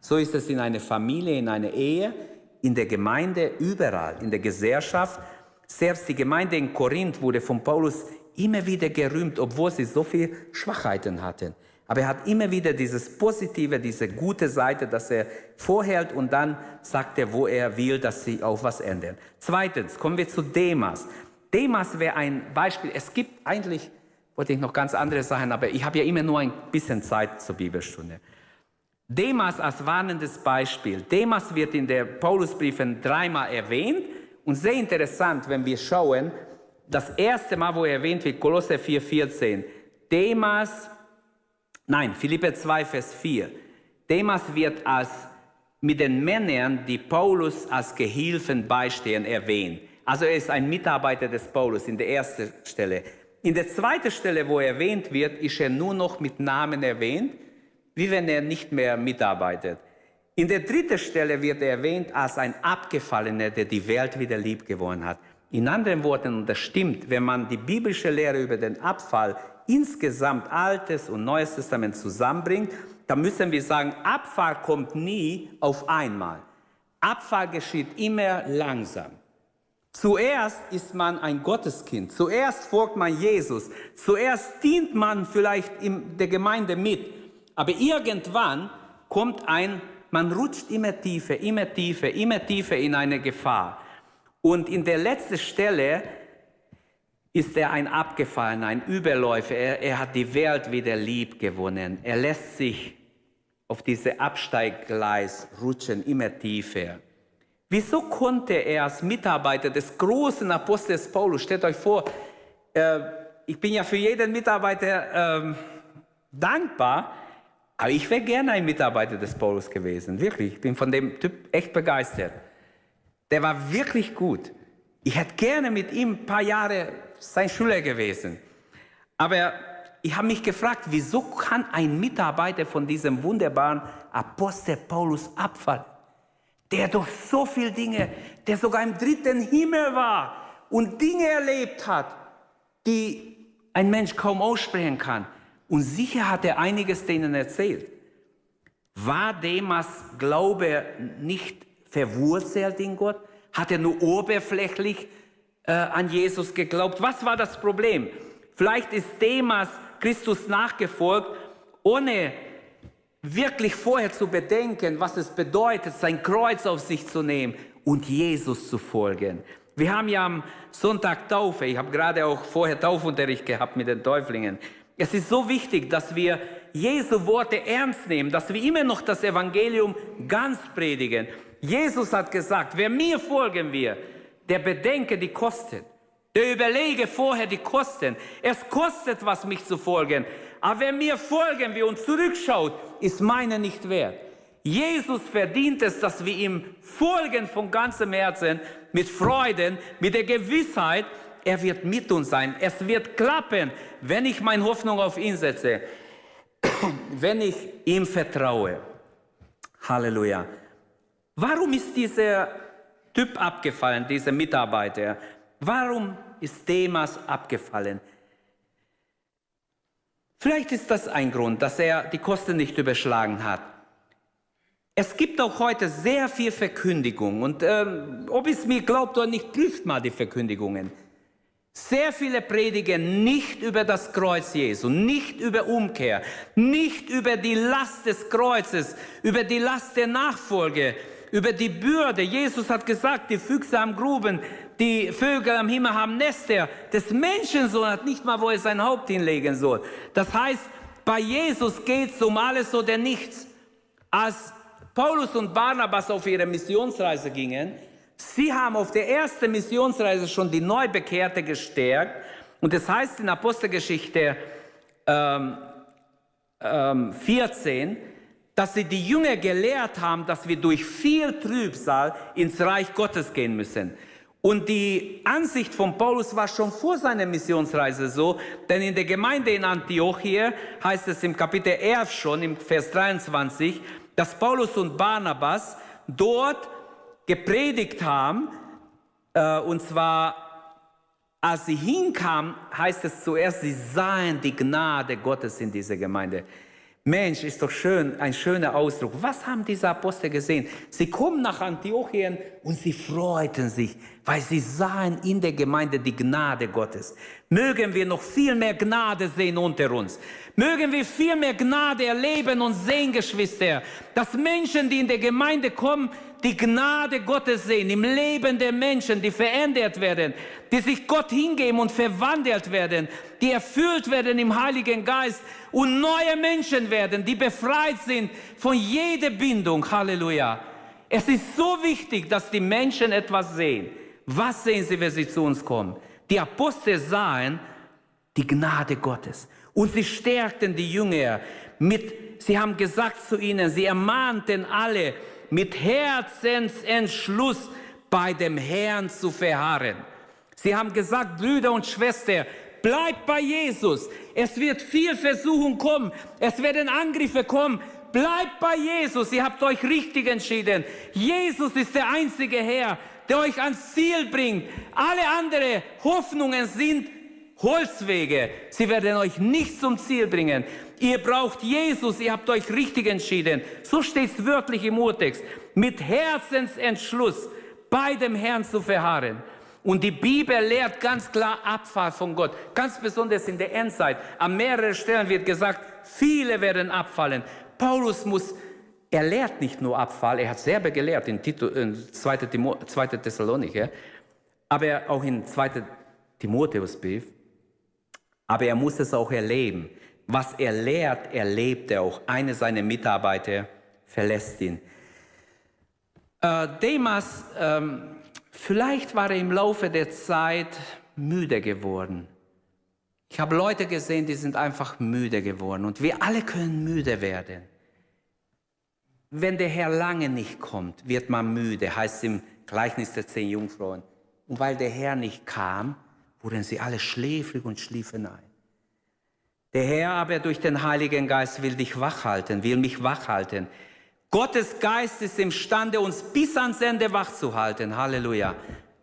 So ist es in einer Familie, in einer Ehe, in der Gemeinde, überall, in der Gesellschaft. Selbst die Gemeinde in Korinth wurde von Paulus immer wieder gerühmt, obwohl sie so viele Schwachheiten hatten. Aber er hat immer wieder dieses Positive, diese gute Seite, dass er vorhält und dann sagt er, wo er will, dass sie auch was ändern. Zweitens kommen wir zu Demas. Demas wäre ein Beispiel. Es gibt eigentlich, wollte ich noch ganz andere Sachen, aber ich habe ja immer nur ein bisschen Zeit zur Bibelstunde. Demas als warnendes Beispiel. Demas wird in der Paulusbriefen dreimal erwähnt und sehr interessant, wenn wir schauen, das erste Mal, wo er erwähnt wird, Kolosse 4,14. Demas, nein, Philippe 2, Vers 4. Demas wird als mit den Männern, die Paulus als Gehilfen beistehen, erwähnt. Also er ist ein Mitarbeiter des Paulus in der ersten Stelle. In der zweiten Stelle, wo er erwähnt wird, ist er nur noch mit Namen erwähnt wie wenn er nicht mehr mitarbeitet. In der dritten Stelle wird er erwähnt als ein Abgefallener, der die Welt wieder lieb gewonnen hat. In anderen Worten, und das stimmt, wenn man die biblische Lehre über den Abfall insgesamt Altes und Neues Testament zusammenbringt, dann müssen wir sagen, Abfall kommt nie auf einmal. Abfall geschieht immer langsam. Zuerst ist man ein Gotteskind, zuerst folgt man Jesus, zuerst dient man vielleicht in der Gemeinde mit, aber irgendwann kommt ein, man rutscht immer tiefer, immer tiefer, immer tiefer in eine Gefahr. Und in der letzten Stelle ist er ein Abgefallener, ein Überläufer. Er, er hat die Welt wieder lieb gewonnen. Er lässt sich auf diese Absteiggleis rutschen, immer tiefer. Wieso konnte er als Mitarbeiter des großen Apostels Paulus, stellt euch vor, äh, ich bin ja für jeden Mitarbeiter äh, dankbar, aber ich wäre gerne ein Mitarbeiter des Paulus gewesen, wirklich. Ich bin von dem Typ echt begeistert. Der war wirklich gut. Ich hätte gerne mit ihm ein paar Jahre sein Schüler gewesen. Aber ich habe mich gefragt, wieso kann ein Mitarbeiter von diesem wunderbaren Apostel Paulus abfallen? Der durch so viele Dinge, der sogar im dritten Himmel war und Dinge erlebt hat, die ein Mensch kaum aussprechen kann. Und sicher hat er einiges denen erzählt. War Demas Glaube nicht verwurzelt in Gott? Hat er nur oberflächlich äh, an Jesus geglaubt? Was war das Problem? Vielleicht ist Demas Christus nachgefolgt, ohne wirklich vorher zu bedenken, was es bedeutet, sein Kreuz auf sich zu nehmen und Jesus zu folgen. Wir haben ja am Sonntag Taufe. Ich habe gerade auch vorher Taufunterricht gehabt mit den Täuflingen. Es ist so wichtig, dass wir Jesu Worte ernst nehmen, dass wir immer noch das Evangelium ganz predigen. Jesus hat gesagt, wer mir folgen will, der bedenke die Kosten. Der überlege vorher die Kosten. Es kostet was, mich zu folgen. Aber wer mir folgen will und zurückschaut, ist meine nicht wert. Jesus verdient es, dass wir ihm folgen von ganzem Herzen, mit Freuden, mit der Gewissheit, er wird mit uns sein. Es wird klappen, wenn ich meine Hoffnung auf ihn setze, *clears throat* wenn ich ihm vertraue. Halleluja. Warum ist dieser Typ abgefallen, dieser Mitarbeiter? Warum ist Demas abgefallen? Vielleicht ist das ein Grund, dass er die Kosten nicht überschlagen hat. Es gibt auch heute sehr viel Verkündigung und ähm, ob es mir glaubt oder nicht, prüft mal die Verkündigungen. Sehr viele predigen nicht über das Kreuz Jesu, nicht über Umkehr, nicht über die Last des Kreuzes, über die Last der Nachfolge, über die Bürde. Jesus hat gesagt, die Füchse haben Gruben, die Vögel am Himmel haben Nester. Das Menschensohn hat nicht mal, wo er sein Haupt hinlegen soll. Das heißt, bei Jesus geht es um alles oder nichts. Als Paulus und Barnabas auf ihre Missionsreise gingen, sie haben auf der ersten Missionsreise schon die Neubekehrte gestärkt. Und das heißt in Apostelgeschichte ähm, ähm, 14, dass sie die Jünger gelehrt haben, dass wir durch viel Trübsal ins Reich Gottes gehen müssen. Und die Ansicht von Paulus war schon vor seiner Missionsreise so, denn in der Gemeinde in Antiochia heißt es im Kapitel 11 schon, im Vers 23, dass Paulus und Barnabas dort gepredigt haben, äh, und zwar als sie hinkamen, heißt es zuerst, sie sahen die Gnade Gottes in dieser Gemeinde. Mensch, ist doch schön, ein schöner Ausdruck. Was haben diese Apostel gesehen? Sie kommen nach Antiochien und sie freuten sich, weil sie sahen in der Gemeinde die Gnade Gottes. Mögen wir noch viel mehr Gnade sehen unter uns. Mögen wir viel mehr Gnade erleben und sehen, Geschwister, dass Menschen, die in der Gemeinde kommen, die Gnade Gottes sehen im Leben der Menschen, die verändert werden, die sich Gott hingeben und verwandelt werden, die erfüllt werden im Heiligen Geist und neue Menschen werden, die befreit sind von jeder Bindung. Halleluja. Es ist so wichtig, dass die Menschen etwas sehen. Was sehen sie, wenn sie zu uns kommen? Die Apostel sahen die Gnade Gottes und sie stärkten die Jünger mit, sie haben gesagt zu ihnen, sie ermahnten alle, mit Herzensentschluss bei dem Herrn zu verharren. Sie haben gesagt, Brüder und Schwestern, bleibt bei Jesus. Es wird viel Versuchung kommen. Es werden Angriffe kommen. Bleibt bei Jesus. Ihr habt euch richtig entschieden. Jesus ist der einzige Herr, der euch ans Ziel bringt. Alle anderen Hoffnungen sind Holzwege. Sie werden euch nicht zum Ziel bringen. Ihr braucht Jesus, ihr habt euch richtig entschieden. So steht es wörtlich im Urtext. Mit Herzensentschluss bei dem Herrn zu verharren. Und die Bibel lehrt ganz klar Abfall von Gott. Ganz besonders in der Endzeit. An mehreren Stellen wird gesagt, viele werden abfallen. Paulus muss, er lehrt nicht nur Abfall, er hat selber gelehrt in, Tito, in 2. Thessalonicher, aber auch in 2. Timotheusbrief. Aber er muss es auch erleben. Was er lehrt, erlebt er auch. Eine seiner Mitarbeiter verlässt ihn. Äh, Demas, ähm, vielleicht war er im Laufe der Zeit müde geworden. Ich habe Leute gesehen, die sind einfach müde geworden. Und wir alle können müde werden. Wenn der Herr lange nicht kommt, wird man müde, heißt im Gleichnis der zehn Jungfrauen. Und weil der Herr nicht kam, wurden sie alle schläfrig und schliefen ein. Der Herr aber durch den Heiligen Geist will dich wachhalten, will mich wachhalten. Gottes Geist ist imstande, uns bis ans Ende wach zu halten. Halleluja.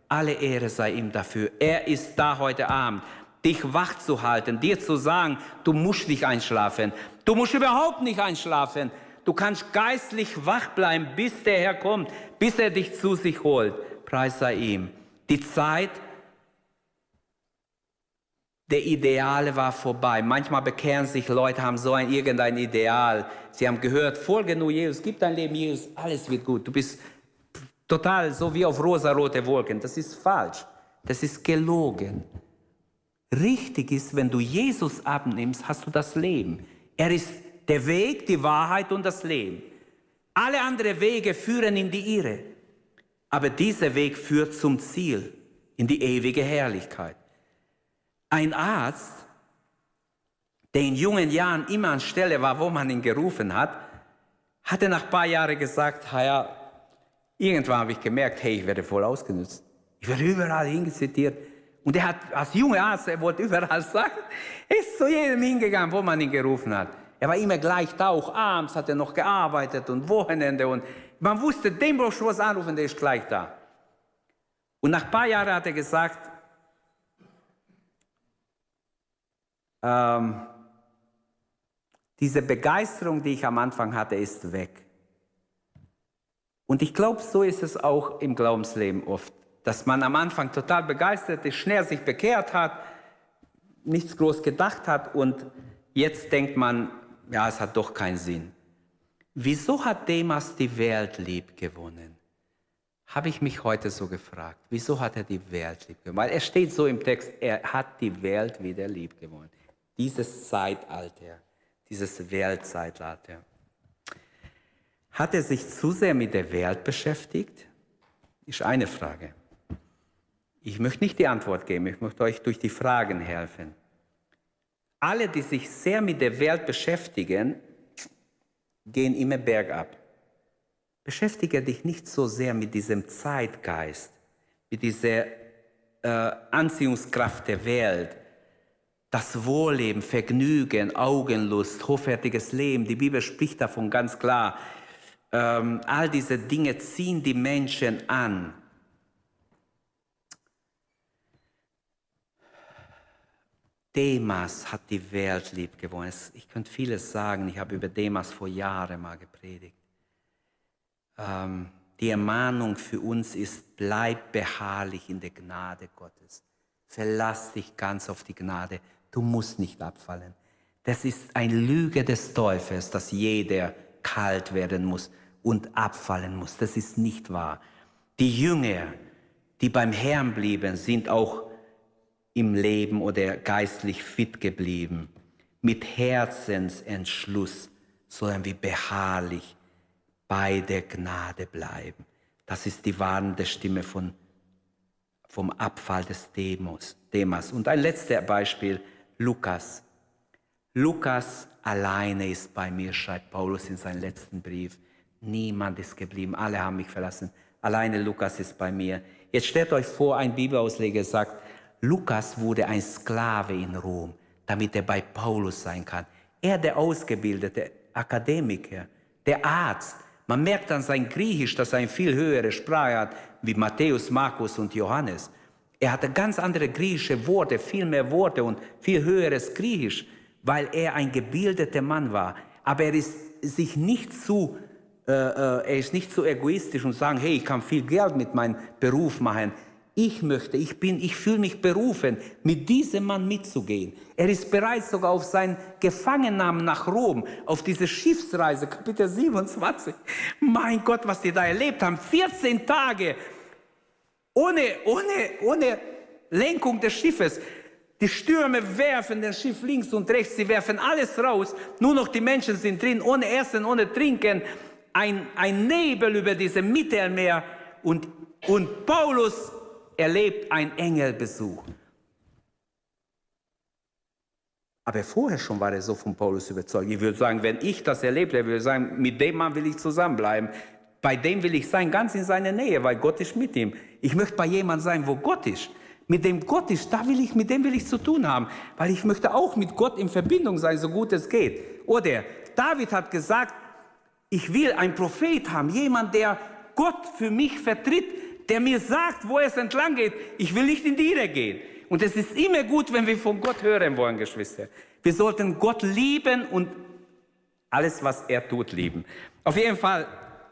Alle Ehre sei ihm dafür. Er ist da heute Abend, dich wach zu halten, dir zu sagen, du musst nicht einschlafen. Du musst überhaupt nicht einschlafen. Du kannst geistlich wach bleiben, bis der Herr kommt, bis er dich zu sich holt. Preis sei ihm. Die Zeit der Ideale war vorbei. Manchmal bekehren sich Leute, haben so ein irgendein Ideal. Sie haben gehört, folge nur Jesus, gib dein Leben Jesus, alles wird gut. Du bist total so wie auf rosa-rote Wolken. Das ist falsch. Das ist gelogen. Richtig ist, wenn du Jesus abnimmst, hast du das Leben. Er ist der Weg, die Wahrheit und das Leben. Alle anderen Wege führen in die Irre. Aber dieser Weg führt zum Ziel, in die ewige Herrlichkeit. Ein Arzt, der in jungen Jahren immer an Stelle war, wo man ihn gerufen hat, hatte nach ein paar Jahren gesagt, ja, irgendwann habe ich gemerkt, hey, ich werde voll ausgenutzt. Ich werde überall hingezitiert. Und er hat als junger Arzt, er wollte *laughs* überall sagen, ist zu jedem hingegangen, wo man ihn gerufen hat. Er war immer gleich da, auch abends hat er noch gearbeitet und Wochenende und man wusste, den brauchst du was anrufen, der ist gleich da. Und nach ein paar Jahren hat er gesagt, ähm, diese Begeisterung, die ich am Anfang hatte, ist weg. Und ich glaube, so ist es auch im Glaubensleben oft, dass man am Anfang total begeistert ist, schnell sich bekehrt hat, nichts groß gedacht hat und jetzt denkt man, ja, es hat doch keinen Sinn. Wieso hat Demas die Welt lieb gewonnen? Habe ich mich heute so gefragt. Wieso hat er die Welt lieb gewonnen? Weil er steht so im Text, er hat die Welt wieder lieb gewonnen dieses Zeitalter, dieses Weltzeitalter. Hat er sich zu sehr mit der Welt beschäftigt? Ist eine Frage. Ich möchte nicht die Antwort geben, ich möchte euch durch die Fragen helfen. Alle, die sich sehr mit der Welt beschäftigen, gehen immer bergab. Beschäftige dich nicht so sehr mit diesem Zeitgeist, mit dieser äh, Anziehungskraft der Welt, das Wohlleben, Vergnügen, Augenlust, hoffärtiges Leben, die Bibel spricht davon ganz klar. Ähm, all diese Dinge ziehen die Menschen an. Demas hat die Welt lieb gewonnen. Ich könnte vieles sagen. Ich habe über Demas vor Jahren mal gepredigt. Ähm, die Ermahnung für uns ist, bleib beharrlich in der Gnade Gottes. Verlass dich ganz auf die Gnade Du musst nicht abfallen. Das ist eine Lüge des Teufels, dass jeder kalt werden muss und abfallen muss. Das ist nicht wahr. Die Jünger, die beim Herrn blieben, sind auch im Leben oder geistlich fit geblieben. Mit Herzensentschluss sollen wir beharrlich bei der Gnade bleiben. Das ist die warnende Stimme von, vom Abfall des Demos, Demas. Und ein letztes Beispiel, Lukas. Lukas alleine ist bei mir, schreibt Paulus in seinem letzten Brief. Niemand ist geblieben, alle haben mich verlassen. Alleine Lukas ist bei mir. Jetzt stellt euch vor, ein Bibelausleger sagt, Lukas wurde ein Sklave in Rom, damit er bei Paulus sein kann. Er, der ausgebildete Akademiker, der Arzt. Man merkt an sein Griechisch, dass er eine viel höhere Sprache hat, wie Matthäus, Markus und Johannes. Er hatte ganz andere griechische Worte, viel mehr Worte und viel höheres Griechisch, weil er ein gebildeter Mann war. Aber er ist sich nicht zu, äh, äh, er ist nicht so egoistisch und sagen, hey, ich kann viel Geld mit meinem Beruf machen. Ich möchte, ich bin, ich fühle mich berufen, mit diesem Mann mitzugehen. Er ist bereit sogar auf seinen Gefangennahmen nach Rom, auf diese Schiffsreise, Kapitel 27. Mein Gott, was die da erlebt haben. 14 Tage ohne, ohne, ohne Lenkung des Schiffes. Die Stürme werfen das Schiff links und rechts, sie werfen alles raus. Nur noch die Menschen sind drin, ohne Essen, ohne Trinken. Ein, ein Nebel über diesem Mittelmeer. Und, und Paulus erlebt einen Engelbesuch. Aber vorher schon war er so von Paulus überzeugt. Ich würde sagen, wenn ich das erlebt hätte, würde ich sagen, mit dem Mann will ich zusammenbleiben. Bei dem will ich sein, ganz in seiner Nähe, weil Gott ist mit ihm. Ich möchte bei jemand sein, wo Gott ist. Mit dem Gott ist, da will ich, mit dem will ich zu tun haben, weil ich möchte auch mit Gott in Verbindung sein, so gut es geht. Oder David hat gesagt, ich will einen Prophet haben, jemand, der Gott für mich vertritt, der mir sagt, wo es entlang geht. Ich will nicht in die Irre gehen. Und es ist immer gut, wenn wir von Gott hören wollen, Geschwister. Wir sollten Gott lieben und alles, was er tut, lieben. Auf jeden Fall,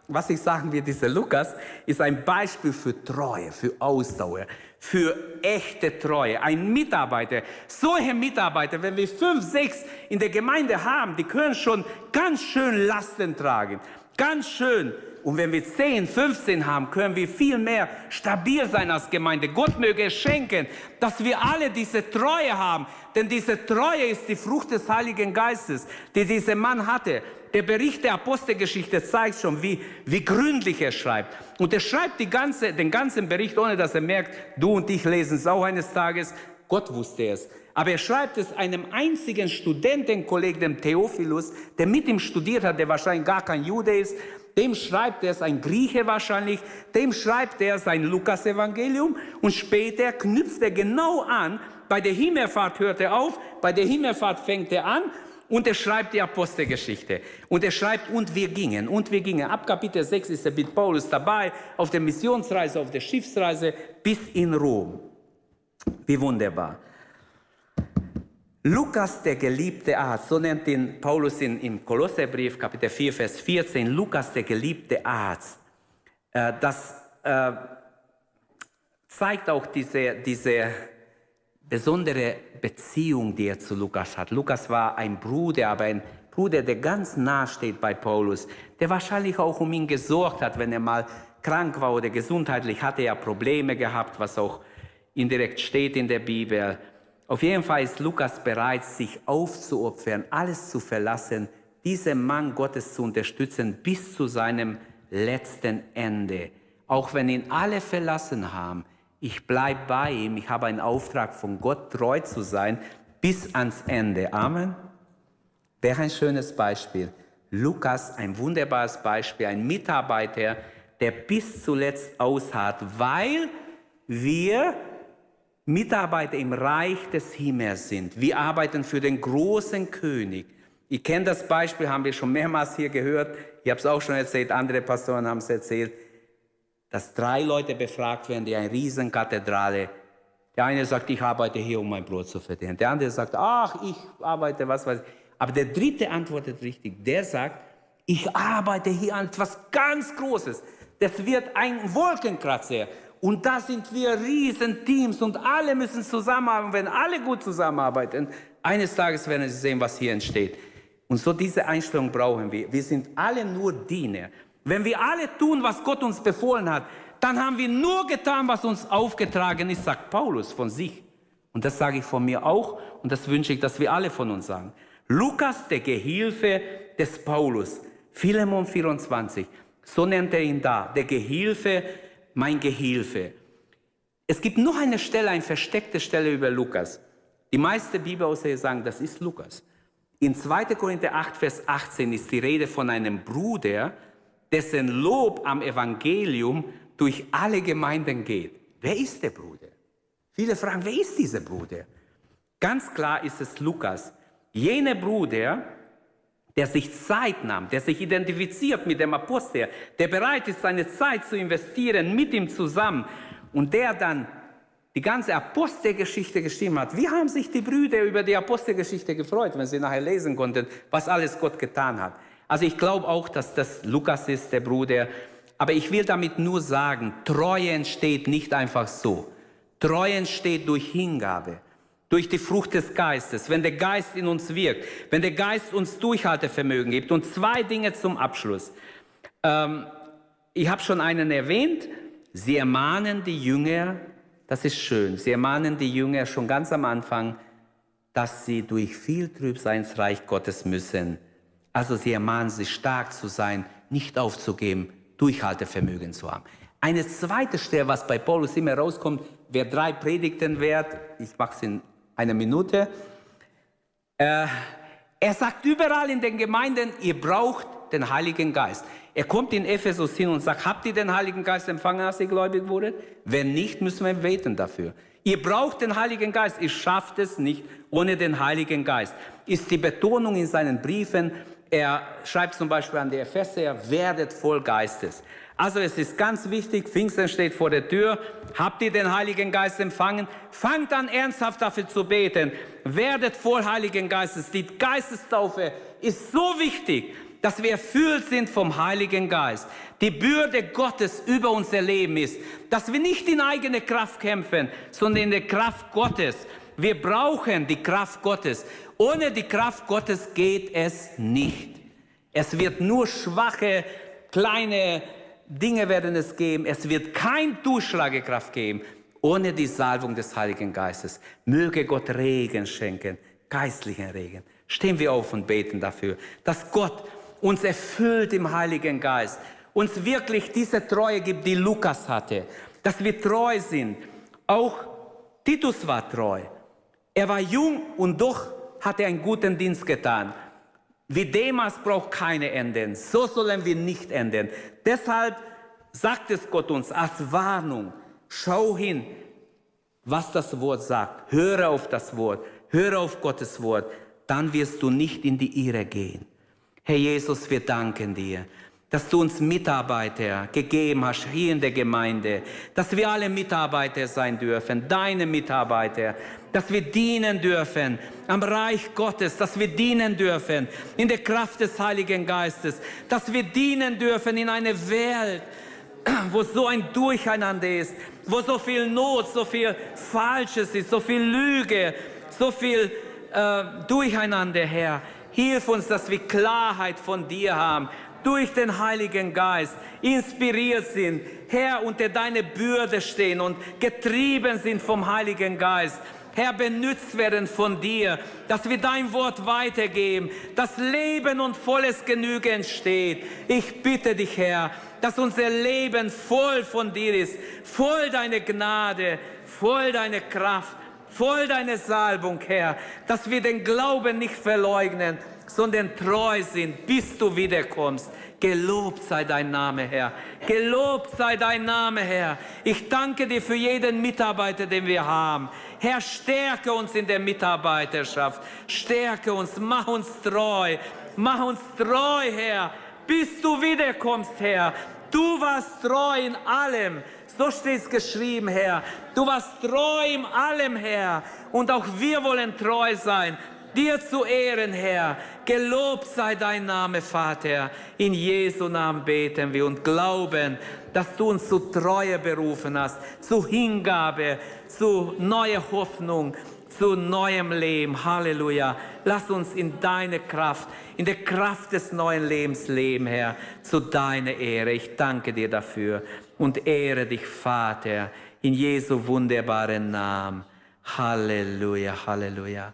was ich sagen will, dieser Lukas ist ein Beispiel für Treue, für Ausdauer, für echte Treue. Ein Mitarbeiter, solche Mitarbeiter, wenn wir fünf, sechs in der Gemeinde haben, die können schon ganz schön Lasten tragen. Ganz schön und wenn wir 10, 15 haben, können wir viel mehr stabil sein als Gemeinde. Gott möge es schenken, dass wir alle diese Treue haben. Denn diese Treue ist die Frucht des Heiligen Geistes, die dieser Mann hatte. Der Bericht der Apostelgeschichte zeigt schon, wie, wie gründlich er schreibt. Und er schreibt die ganze, den ganzen Bericht, ohne dass er merkt, du und ich lesen es auch eines Tages. Gott wusste es. Aber er schreibt es einem einzigen Studentenkollegen, dem Theophilus, der mit ihm studiert hat, der wahrscheinlich gar kein Jude ist dem schreibt er sein Grieche wahrscheinlich, dem schreibt er sein Lukas-Evangelium und später knüpft er genau an, bei der Himmelfahrt hört er auf, bei der Himmelfahrt fängt er an und er schreibt die Apostelgeschichte. Und er schreibt, und wir gingen, und wir gingen. Ab Kapitel 6 ist er mit Paulus dabei, auf der Missionsreise, auf der Schiffsreise bis in Rom. Wie wunderbar. Lukas, der geliebte Arzt, so nennt ihn Paulus in, im Kolosserbrief, Kapitel 4, Vers 14, Lukas, der geliebte Arzt. Äh, das äh, zeigt auch diese, diese besondere Beziehung, die er zu Lukas hat. Lukas war ein Bruder, aber ein Bruder, der ganz nah steht bei Paulus, der wahrscheinlich auch um ihn gesorgt hat, wenn er mal krank war oder gesundheitlich hatte er Probleme gehabt, was auch indirekt steht in der Bibel. Auf jeden Fall ist Lukas bereit, sich aufzuopfern, alles zu verlassen, diesen Mann Gottes zu unterstützen bis zu seinem letzten Ende. Auch wenn ihn alle verlassen haben, ich bleibe bei ihm, ich habe einen Auftrag von Gott, treu zu sein, bis ans Ende. Amen. Wäre ein schönes Beispiel. Lukas, ein wunderbares Beispiel, ein Mitarbeiter, der bis zuletzt ausharrt, weil wir Mitarbeiter im Reich des Himmels sind. Wir arbeiten für den großen König. Ihr kennt das Beispiel, haben wir schon mehrmals hier gehört. Ich habe es auch schon erzählt, andere Pastoren haben es erzählt, dass drei Leute befragt werden, die eine riesen Kathedrale. Der eine sagt, ich arbeite hier, um mein Brot zu verdienen. Der andere sagt, ach, ich arbeite, was weiß ich. Aber der dritte antwortet richtig. Der sagt, ich arbeite hier an etwas ganz Großes. Das wird ein Wolkenkratzer. Und da sind wir Riesenteams und alle müssen zusammenarbeiten. Wenn alle gut zusammenarbeiten, eines Tages werden sie sehen, was hier entsteht. Und so diese Einstellung brauchen wir. Wir sind alle nur Diener. Wenn wir alle tun, was Gott uns befohlen hat, dann haben wir nur getan, was uns aufgetragen ist, sagt Paulus von sich. Und das sage ich von mir auch und das wünsche ich, dass wir alle von uns sagen. Lukas, der Gehilfe des Paulus, Philemon 24, so nennt er ihn da, der Gehilfe mein Gehilfe. Es gibt noch eine Stelle, eine versteckte Stelle über Lukas. Die meisten Bibelausleger sagen, das ist Lukas. In 2. Korinther 8, Vers 18 ist die Rede von einem Bruder, dessen Lob am Evangelium durch alle Gemeinden geht. Wer ist der Bruder? Viele fragen, wer ist dieser Bruder? Ganz klar ist es Lukas. Jener Bruder, der sich Zeit nahm, der sich identifiziert mit dem Apostel, der bereit ist, seine Zeit zu investieren mit ihm zusammen und der dann die ganze Apostelgeschichte geschrieben hat. Wie haben sich die Brüder über die Apostelgeschichte gefreut, wenn sie nachher lesen konnten, was alles Gott getan hat? Also ich glaube auch, dass das Lukas ist, der Bruder. Aber ich will damit nur sagen, Treue entsteht nicht einfach so. Treue entsteht durch Hingabe durch die Frucht des Geistes, wenn der Geist in uns wirkt, wenn der Geist uns Durchhaltevermögen gibt. Und zwei Dinge zum Abschluss. Ähm, ich habe schon einen erwähnt. Sie ermahnen die Jünger, Das ist schön. Sie ermahnen die Jünger schon ganz am Anfang, dass sie durch viel Trübsal ins Reich Gottes müssen. Also sie ermahnen sie stark zu sein, nicht aufzugeben, Durchhaltevermögen zu haben. Eine zweite Stelle, was bei Paulus immer rauskommt, wer drei Predigten wert, ich mache es in einer Minute, äh, er sagt überall in den Gemeinden, ihr braucht den Heiligen Geist. Er kommt in Ephesus hin und sagt, habt ihr den Heiligen Geist empfangen, als ihr gläubig wurdet? Wenn nicht, müssen wir beten dafür. Ihr braucht den Heiligen Geist. Ihr schafft es nicht ohne den Heiligen Geist. Ist die Betonung in seinen Briefen. Er schreibt zum Beispiel an die Epheser, werdet voll Geistes. Also es ist ganz wichtig, Pfingsten steht vor der Tür. Habt ihr den Heiligen Geist empfangen? Fangt an ernsthaft dafür zu beten. Werdet voll Heiligen Geistes. Die Geistestaufe ist so wichtig dass wir erfüllt sind vom Heiligen Geist. Die Bürde Gottes über unser Leben ist, dass wir nicht in eigene Kraft kämpfen, sondern in der Kraft Gottes. Wir brauchen die Kraft Gottes. Ohne die Kraft Gottes geht es nicht. Es wird nur schwache, kleine Dinge werden es geben. Es wird kein Durchschlagekraft geben ohne die Salbung des Heiligen Geistes. Möge Gott Regen schenken, geistlichen Regen. Stehen wir auf und beten dafür, dass Gott uns erfüllt im Heiligen Geist, uns wirklich diese Treue gibt, die Lukas hatte, dass wir treu sind. Auch Titus war treu. Er war jung und doch hat er einen guten Dienst getan. Wie Demas braucht keine Enden. So sollen wir nicht enden. Deshalb sagt es Gott uns als Warnung. Schau hin, was das Wort sagt. Höre auf das Wort. Höre auf Gottes Wort. Dann wirst du nicht in die Irre gehen. Herr Jesus, wir danken dir, dass du uns Mitarbeiter gegeben hast hier in der Gemeinde, dass wir alle Mitarbeiter sein dürfen, deine Mitarbeiter, dass wir dienen dürfen am Reich Gottes, dass wir dienen dürfen in der Kraft des Heiligen Geistes, dass wir dienen dürfen in eine Welt, *clears throat* wo so ein Durcheinander ist, wo so viel Not, so viel Falsches ist, so viel Lüge, so viel äh, Durcheinander, Herr. Hilf uns, dass wir Klarheit von dir haben, durch den Heiligen Geist inspiriert sind, Herr, unter deine Bürde stehen und getrieben sind vom Heiligen Geist. Herr, benützt werden von dir, dass wir dein Wort weitergeben, dass Leben und volles Genüge entsteht. Ich bitte dich, Herr, dass unser Leben voll von dir ist, voll deine Gnade, voll deine Kraft voll deine Salbung, Herr, dass wir den Glauben nicht verleugnen, sondern treu sind, bis du wiederkommst. Gelobt sei dein Name, Herr. Gelobt sei dein Name, Herr. Ich danke dir für jeden Mitarbeiter, den wir haben. Herr, stärke uns in der Mitarbeiterschaft. Stärke uns, mach uns treu. Mach uns treu, Herr, bis du wiederkommst, Herr. Du warst treu in allem. So steht es geschrieben, Herr. Du warst treu in allem, Herr. Und auch wir wollen treu sein. Dir zu Ehren, Herr. Gelobt sei dein Name, Vater. In Jesu Namen beten wir und glauben, dass du uns zu Treue berufen hast, zu Hingabe, zu neuer Hoffnung, zu neuem Leben. Halleluja. Lass uns in deine Kraft, in der Kraft des neuen Lebens leben, Herr, zu deiner Ehre. Ich danke dir dafür und ehre dich, Vater, in Jesu wunderbaren Namen. Halleluja, Halleluja,